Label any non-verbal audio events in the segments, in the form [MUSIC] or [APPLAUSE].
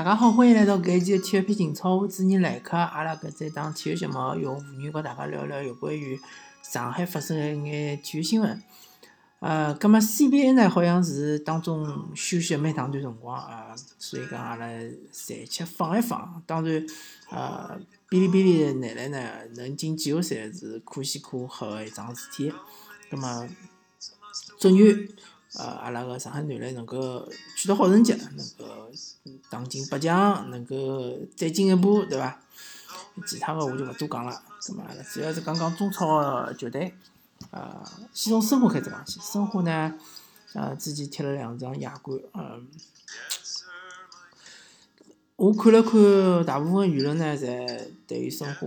大家好，欢迎来到搿一期的体育篇情操，我主持人来客。阿拉搿只档体育节目用妇女和大家聊聊有关于上海发生的一眼体育新闻。呃，葛末 CBA 呢，好像是当中休息蛮长段辰光啊，所以讲阿拉暂且放一放。当然，呃，哔哩哔哩的男篮呢，能进季后赛是可喜可贺的一桩事体。葛末，祝愿。呃，阿拉个上海男篮能够取得好成绩，能够打进八强，能够再进一步，对伐？其他个我就勿多讲了。咁么，主要是讲讲中超个球队。呃，先从申花开始讲起。申花呢，呃，之前踢了两场亚冠，嗯，我看了看，大部分舆论呢，侪对于申花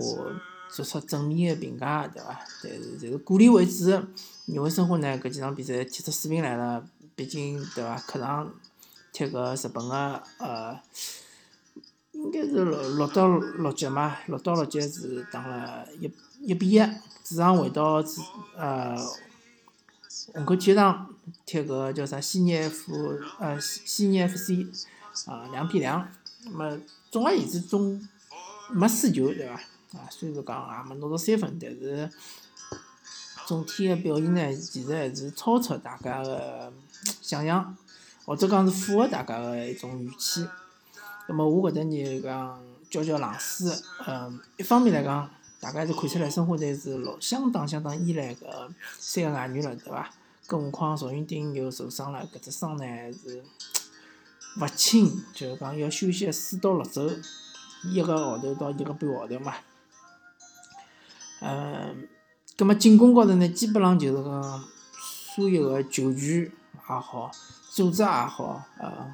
做出正面个评价，对伐？但是，侪是鼓励为主。认为申花呢，搿几场比赛踢出水平来了，毕竟对伐？客场踢个日本个呃，应该是六六到六局嘛，六到六局是打了一一比一，主场回到主呃虹口体育场踢个叫啥西尼 F 呃西尼 FC 啊两比两，那么总而言之总没输球对伐？啊，虽然讲也没拿到三分，但是。总体个表现呢，其实还是超出大家个想象，或者讲是符合大家个一种预期。那么我搿搭呢讲浇浇冷水，嗯，一方面来讲，大家是看出来申花队是老相当相当依赖搿三个外援了，对伐？更何况赵云丁又受伤了，搿只伤呢是勿轻，就是讲要休息四到六周，一个号头到一个半号头嘛，嗯。葛末进攻高头呢，基本上就是讲所有个球权也好，组织也好，呃，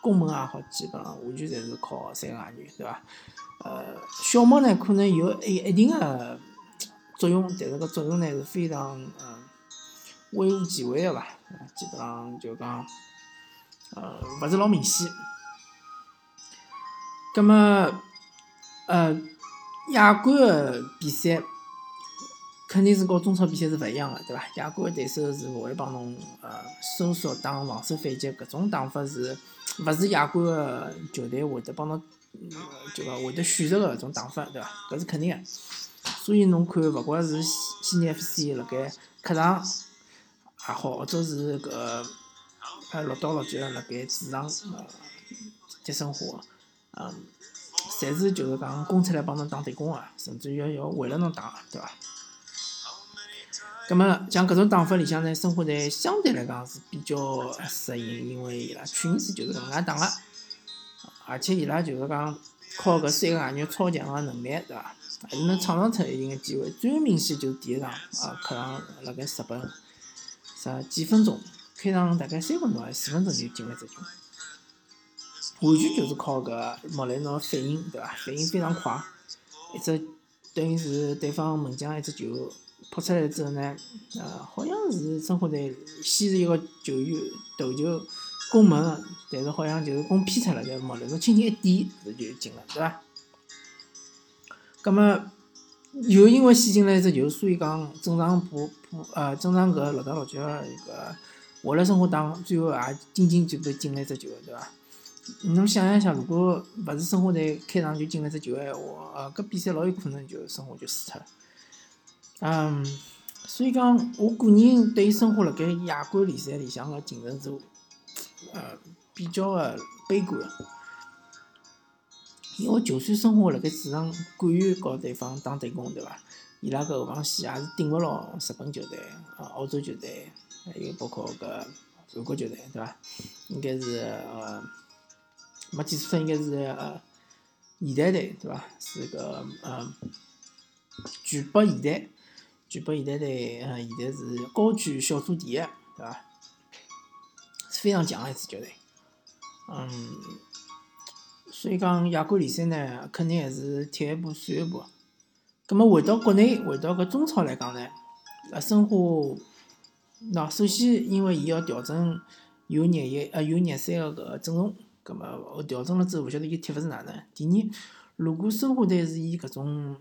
攻门也好，基本上完全侪是靠三个外援，对伐？呃，小猫呢可能有一一定个作用，但是搿作用呢是非常嗯微乎其微个伐？基本上就讲呃勿是老明显。葛末呃亚冠个比赛。肯定是和中超比赛是勿一样个，对伐？亚冠对手是勿会帮侬呃收缩打防守反击，搿种打法是勿是亚冠个球队会得帮侬就讲会得选择个搿种打法，对伐？搿是肯定个。所以侬看，勿管是悉尼 FC 辣盖客场也好，或者是搿呃六到六局辣盖主场呃踢申花，嗯，侪是就是讲攻出来帮侬打对攻个，甚至于要为了侬打，对伐？咁么像搿种打法里向呢，申花队相对来讲是比较适应，因为伊拉去年子就是搿能介打个，而且伊拉就是讲靠搿三个外援超强个能力，对伐？还是能创造出一定个机会。最明显就是第一场啊，客场辣盖日本，啥几分钟，开场大概三分钟还是四分钟就进了只球，完全就是靠搿莫雷诺反应，对伐？反应非常快，一只等于是对方门将一只球。扑出来之后呢，呃，好像是申花队先是一个球员头球攻门，但是好像就是攻偏出了，就莫雷诺轻轻一点，就进了，对伐？葛么又因为先进了一只球，所以讲正常补补呃正常搿六到六局一个华莱申花打最后也仅仅就被进了一只球，对伐？侬想一想，如果勿是申花队开场就进了一只球闲话，呃，搿比赛老有可能就申花就输脱了。嗯，所以讲，我个人对生活辣盖亚冠联赛里向个竞争是，呃，比较个悲观。因为就算生活辣盖主场敢于和对方打对攻，对伐？伊拉搿后防线也是顶勿牢日本球队、啊澳洲球队，还有包括搿韩国球队，对伐？应该是呃，没记错，应该是呃，现代队，对伐？是个呃，巨北现代。巨北现代队，呃，现在是高居小组第一，对伐？是非常强的一支球队。嗯，所以讲亚冠联赛呢，肯定还是踢一步算一步。葛末回到国内，回到搿中超来讲呢，呃，申花，喏，首先因为伊要调整有廿一呃有廿三个搿个阵容，葛末调整了之后，勿晓得伊踢法是哪能。第二，如果申花队是以搿种，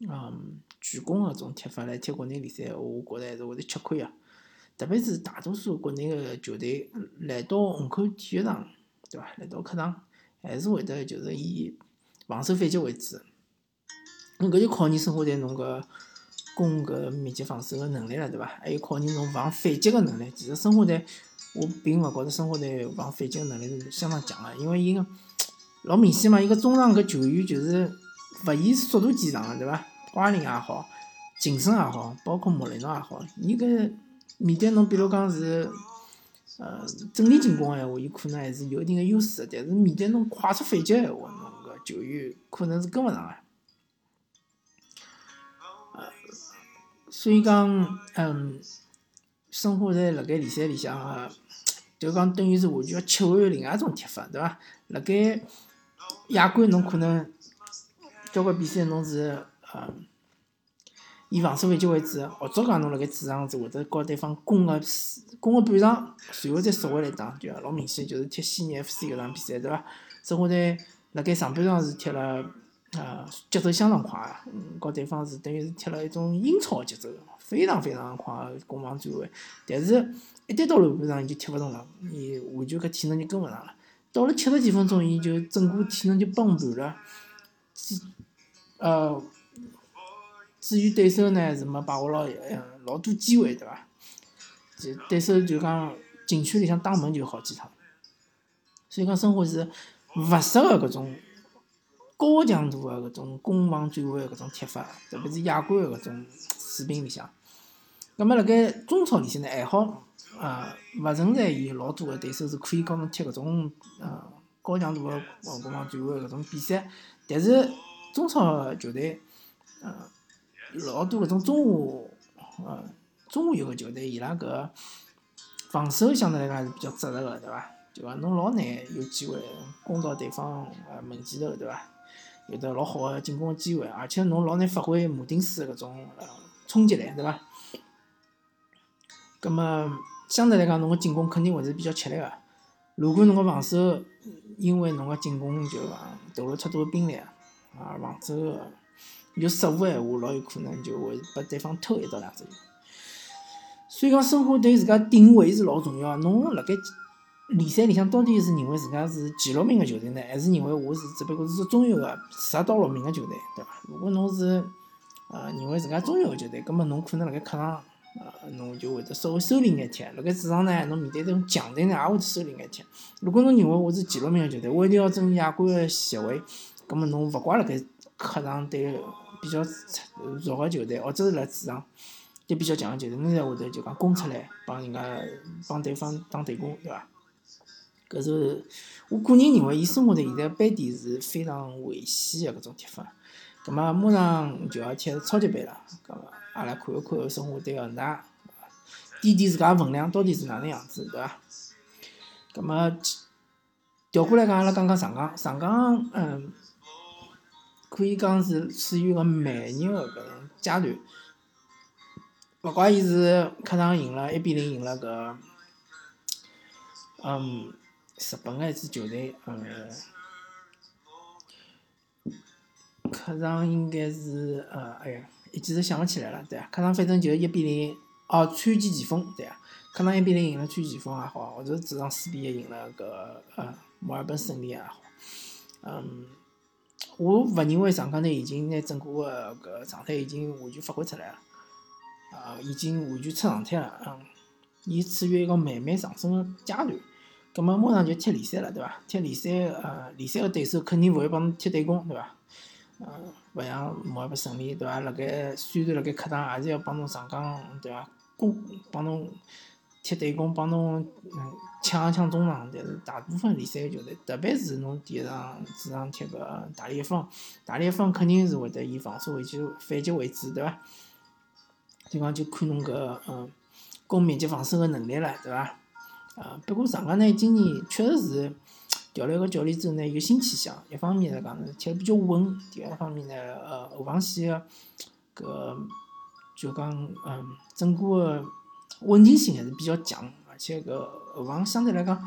嗯。全攻搿种踢法来踢国内联赛，我觉着还是会得吃亏啊。特别是大多数国内个球队来到虹口体育场，对伐？来到客场，还是会得就是以防守反击为主。咾搿就考验生活队侬搿攻搿密集防守个能力了，对伐？还有考验侬防反击个能力。其实生活队，我并勿觉着生活队防反击个能力是相当强个，因为伊个 [TSK] 老明显嘛，伊个中场搿球员就是勿以速度见长个，对伐？瓜林也好，劲森也好，包括莫雷诺也好，伊搿面对侬比如讲是呃整体进攻个闲话，伊可能还是有一定个优势个，但是面对侬快速反击个闲话，侬搿球员可能是跟勿上个。所以讲，嗯，申花在辣盖联赛里向个，就讲等于是完全要切换另外一种踢法，对伐？辣盖亚冠侬可能交关比赛侬是呃以防守反击为主，或者讲侬辣盖主场是会得告对方攻个攻个半场，随后再缩回来打，就老明显就是踢悉尼 FC 搿场比赛，对伐？申花队辣盖上半场是踢了。啊，节奏相当快嗯，和对方是等于是踢了一种英超节奏，非常非常快攻防转换。但是，一旦到后半场，伊就踢勿动了，伊完全搿体能就跟勿上了。到了七十几分钟，伊就整个体能就崩盘了。呃，至于对手呢，是没把握牢呃老多机会，对伐？就对手就讲禁区里向打门就好几趟，所以讲申花是勿适合搿种。高强度个搿种攻防转换个搿种踢法，特别是亚冠的搿种水平里向。葛末辣盖中超里向呢，还好，呃，勿存在有老多个对手是可以教侬踢搿种呃高强度个攻防转换搿种比赛。但是中超球队，呃，老多搿种中下，呃，中下游个球队，伊拉搿防守相对来讲还是比较扎实个，对伐？就讲侬老难有机会攻到对方呃门前头，对伐？有得老好个进攻个机会，而且侬老难发挥马丁斯搿种呃冲击力，对伐？葛末相对来讲，侬个进攻肯定会是比较吃力个。如果侬个防守因为侬个进攻就讲投入太多兵力，啊，防守有失误个闲话，老有可能就会拨对方偷一到两只球。所以讲，生活对自家定位是老重要。侬辣盖。联赛里向到底是认为自家是前六名个球队呢，还是认为我是只不过是中游个十到六名个球队，对伐？如果侬是呃认为自家中游个球队，葛末侬可能辣盖客场呃侬就会得稍微收敛眼踢，辣盖主场呢，侬面对这种强队呢，也会收敛眼踢。如果侬认为我是前六名个球队，我一定要争亚冠个席位，葛末侬勿怪辣盖客场对比较弱个球队，或者是辣主场对比较强个球队，侬才会得就讲攻出来帮人家帮对方打对攻，对伐？搿是我个人认为，伊生活队现在班底是非常危险个搿种踢法。葛末马上就要踢超级杯了，葛末阿拉看一看生活队个那垫垫自家分量到底是哪能样子，对伐？葛末调过来讲，阿拉讲讲上港，上港嗯，可以讲是处于个慢热个搿种阶段。勿怪伊是客场赢了一比零赢了搿，嗯。日本个一支球队，嗯，客场应该是，呃，哎呀，一记头想勿起来了，对啊，客场反正就一比零，哦，川崎前锋，对啊，客场一比零赢了川崎前锋也好，或者主场四比一赢了搿呃墨尔本胜利也好，嗯，我勿认为上港队已经拿整个个搿状态已经完全发挥出来了，啊，已经完全出状态了，嗯，伊处于一个慢慢上升个阶段。葛末马上就踢联赛了，对伐？踢联赛，呃，联赛个对手肯定勿会帮侬踢对攻，对伐？呃，勿像莫尔本胜利，对伐？辣盖虽然辣盖客场，也是要帮侬上岗，对伐？攻帮侬踢对攻，帮侬嗯抢一抢中场。但是大部分联赛球队，特别是侬第一场主场踢个大连方，大连方肯定是会得以防守为主，反击为主，对伐？就讲就看侬搿嗯攻密集防守个能力了，对伐？啊，不过上港呢，今年确实是调了一个教练之后呢，有新气象。一方面来讲呢，踢得比较稳；第二方面呢，呃，后防线个搿就讲，嗯，整个稳定性还是比较强，而且搿后防相对来讲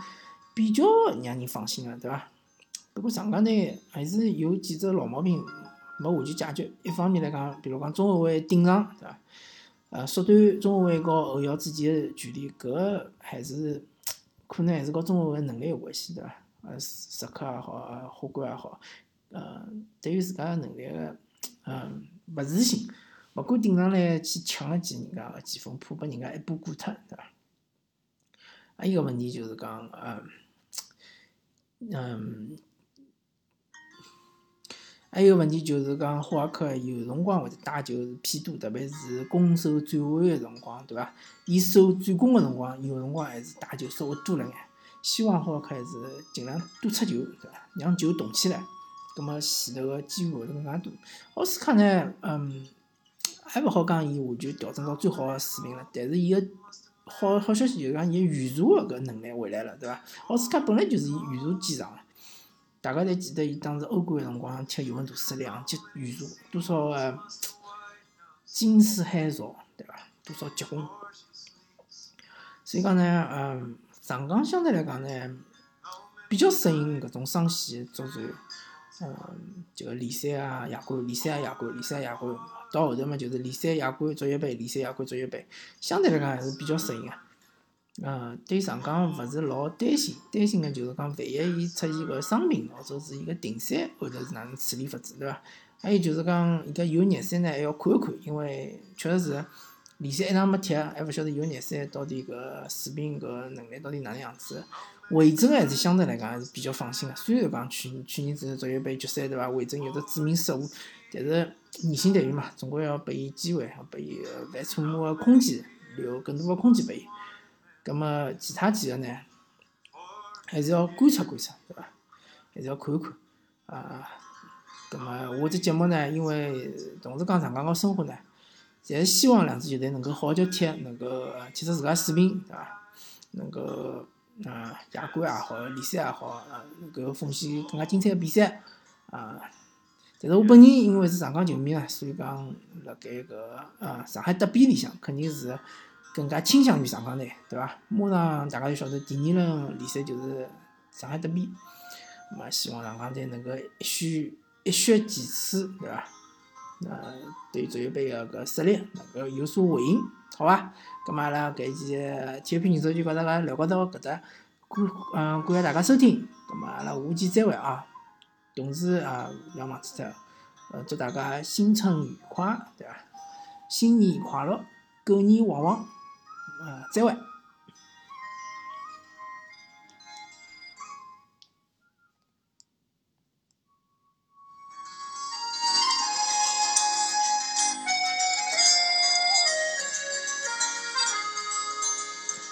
比较让人放心个，对伐？不过上港呢，还是有几只老毛病没完全解决。一方面来讲，比如讲中后卫顶上，对伐？呃，缩短中后卫和后腰之间个距离，搿还是。可能还是和中后卫能力有关系，对伐？呃，实课也好，呃，客观也好，呃，对于自家能力个，嗯，勿自信，勿敢顶上来去抢一记人家个前锋，怕拨人家一把过脱，对伐？还有个问题就是讲，嗯，嗯，还有个问题就是讲，霍尔克有辰光会得带球是偏多，特别是攻守转换个辰光，对伐？伊守转攻个辰光，有辰光还是带球稍微多了眼。希望霍尔克还是尽量多出球，对伐？让球动起来，葛末前头个机会会更加多。奥斯卡呢，嗯，还勿好讲伊完全调整到最好个水平了，但是伊个好好消息就是讲伊预查个搿能力回来了，对伐？奥斯卡本来就是预查见长，大家侪记得伊当时欧冠个辰光踢尤文图斯两记预查，多少个惊世骇俗，对伐？多少结棍，所以讲呢，嗯。上港相对来讲呢，比较适应搿种双线作战，嗯，就联赛啊、亚冠、联赛啊、亚冠、联赛、亚冠，到后头嘛就是联赛、亚冠、足协杯、联赛、亚冠、足协杯，相对来讲还是比较适应个。嗯，对上港勿是老担心，担心个就是讲万一伊出现个伤病或者是伊个停赛，后头是哪能处理法子，对伐？还有就是讲伊个有热身呢，还要看一看，因为确实是。联赛一场没踢，还勿晓得有热身到底搿水平搿能力到底哪能样子。魏征还是相对来讲还是比较放心个，虽然讲去去年子足协杯决赛对伐？魏征有得致命失误，但是年轻队员嘛，总归要拨伊机会，要拨伊犯错误个空间，留更多个空间拨伊。葛末其他几个呢，还是要观察观察，对伐？还是要看一看啊。葛末我这节目呢，因为同时讲上港个生活呢。侪是希望两支球队能够好叫踢，能够踢出自家水平，对伐？能够呃亚冠也好，联赛也好，呃能够奉献更加精彩个比赛啊！但是我本人因为是上港球迷啊，所以讲辣盖搿呃上海德比里向，肯定是更加倾向于上港队，对伐？马上大家就晓得第二轮联赛就是上海德比，那么希望上港队能够一雪一雪前耻，对伐？呃，对足协杯个搿实力能够有所回应，好伐？咁么阿拉搿期体育频道就跟大家聊到搿搭，感嗯感谢大家收听，咁么阿拉下期再会啊！同时啊，勿要忘记脱，呃，祝大家新春愉快，对伐？新年快乐，狗年旺旺，呃，再会。